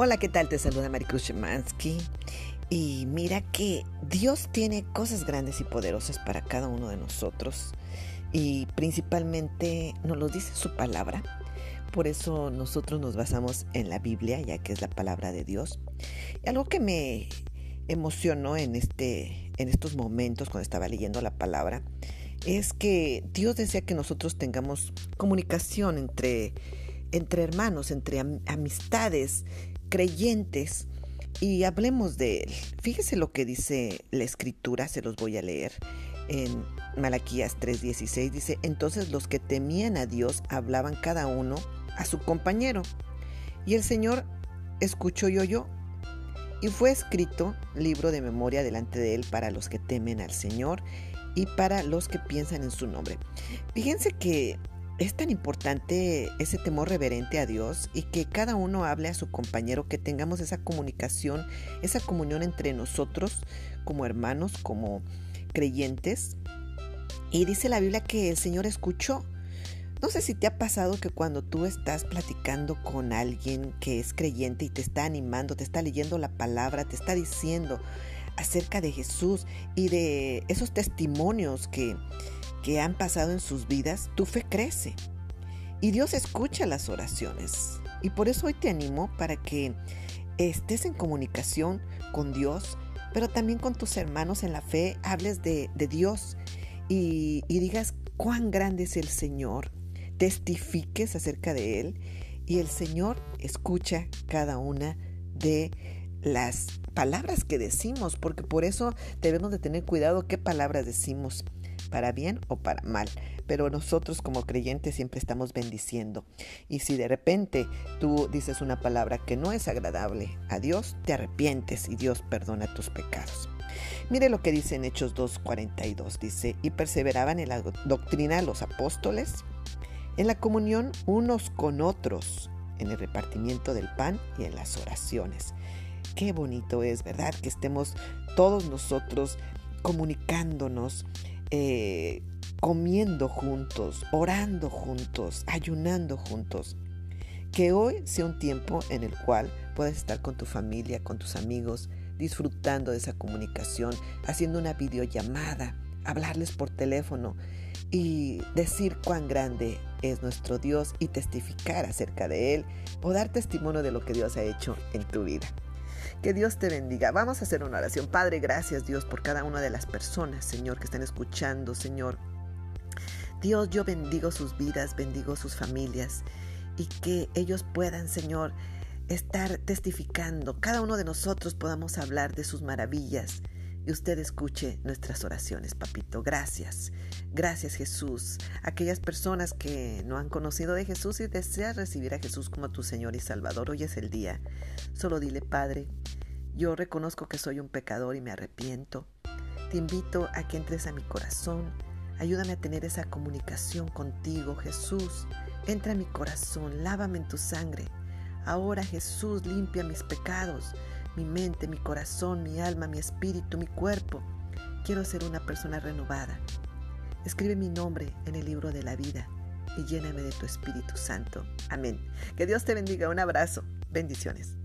Hola, ¿qué tal? Te saluda Maricruz Shemansky. Y mira que Dios tiene cosas grandes y poderosas para cada uno de nosotros. Y principalmente nos lo dice su palabra. Por eso nosotros nos basamos en la Biblia, ya que es la palabra de Dios. Y algo que me emocionó en, este, en estos momentos cuando estaba leyendo la palabra es que Dios desea que nosotros tengamos comunicación entre, entre hermanos, entre amistades, creyentes y hablemos de él. Fíjese lo que dice la escritura, se los voy a leer en Malaquías 3:16. Dice, entonces los que temían a Dios hablaban cada uno a su compañero. Y el Señor escuchó y oyó. Y fue escrito libro de memoria delante de él para los que temen al Señor y para los que piensan en su nombre. Fíjense que es tan importante ese temor reverente a Dios y que cada uno hable a su compañero, que tengamos esa comunicación, esa comunión entre nosotros como hermanos, como creyentes. Y dice la Biblia que el Señor escuchó. No sé si te ha pasado que cuando tú estás platicando con alguien que es creyente y te está animando, te está leyendo la palabra, te está diciendo acerca de Jesús y de esos testimonios que, que han pasado en sus vidas, tu fe crece. Y Dios escucha las oraciones. Y por eso hoy te animo para que estés en comunicación con Dios, pero también con tus hermanos en la fe, hables de, Dios y, y digas cuán grande es el Señor, testifiques acerca de Él y el Señor escucha cada una de las palabras que decimos, porque por eso debemos de tener cuidado qué palabras decimos para bien o para mal. Pero nosotros como creyentes siempre estamos bendiciendo. Y si de repente tú dices una palabra que no es agradable a Dios, te arrepientes y Dios perdona tus pecados. Mire lo que dice en Hechos 2.42. Dice, y perseveraban en la doctrina los apóstoles, en la comunión unos con otros, en el repartimiento del pan y en las oraciones. Qué bonito es, ¿verdad? Que estemos todos nosotros comunicándonos eh, comiendo juntos, orando juntos, ayunando juntos. Que hoy sea un tiempo en el cual puedas estar con tu familia, con tus amigos, disfrutando de esa comunicación, haciendo una videollamada, hablarles por teléfono y decir cuán grande es nuestro Dios y testificar acerca de Él o dar testimonio de lo que Dios ha hecho en tu vida. Que Dios te bendiga. Vamos a hacer una oración. Padre, gracias Dios por cada una de las personas, Señor, que están escuchando, Señor. Dios, yo bendigo sus vidas, bendigo sus familias y que ellos puedan, Señor, estar testificando. Cada uno de nosotros podamos hablar de sus maravillas y usted escuche nuestras oraciones, papito. Gracias. Gracias, Jesús. Aquellas personas que no han conocido de Jesús y desean recibir a Jesús como tu Señor y Salvador, hoy es el día. Solo dile, Padre, yo reconozco que soy un pecador y me arrepiento. Te invito a que entres a mi corazón. Ayúdame a tener esa comunicación contigo, Jesús. Entra a mi corazón, lávame en tu sangre. Ahora, Jesús, limpia mis pecados mi mente, mi corazón, mi alma, mi espíritu, mi cuerpo. Quiero ser una persona renovada. Escribe mi nombre en el libro de la vida y lléname de tu Espíritu Santo. Amén. Que Dios te bendiga. Un abrazo. Bendiciones.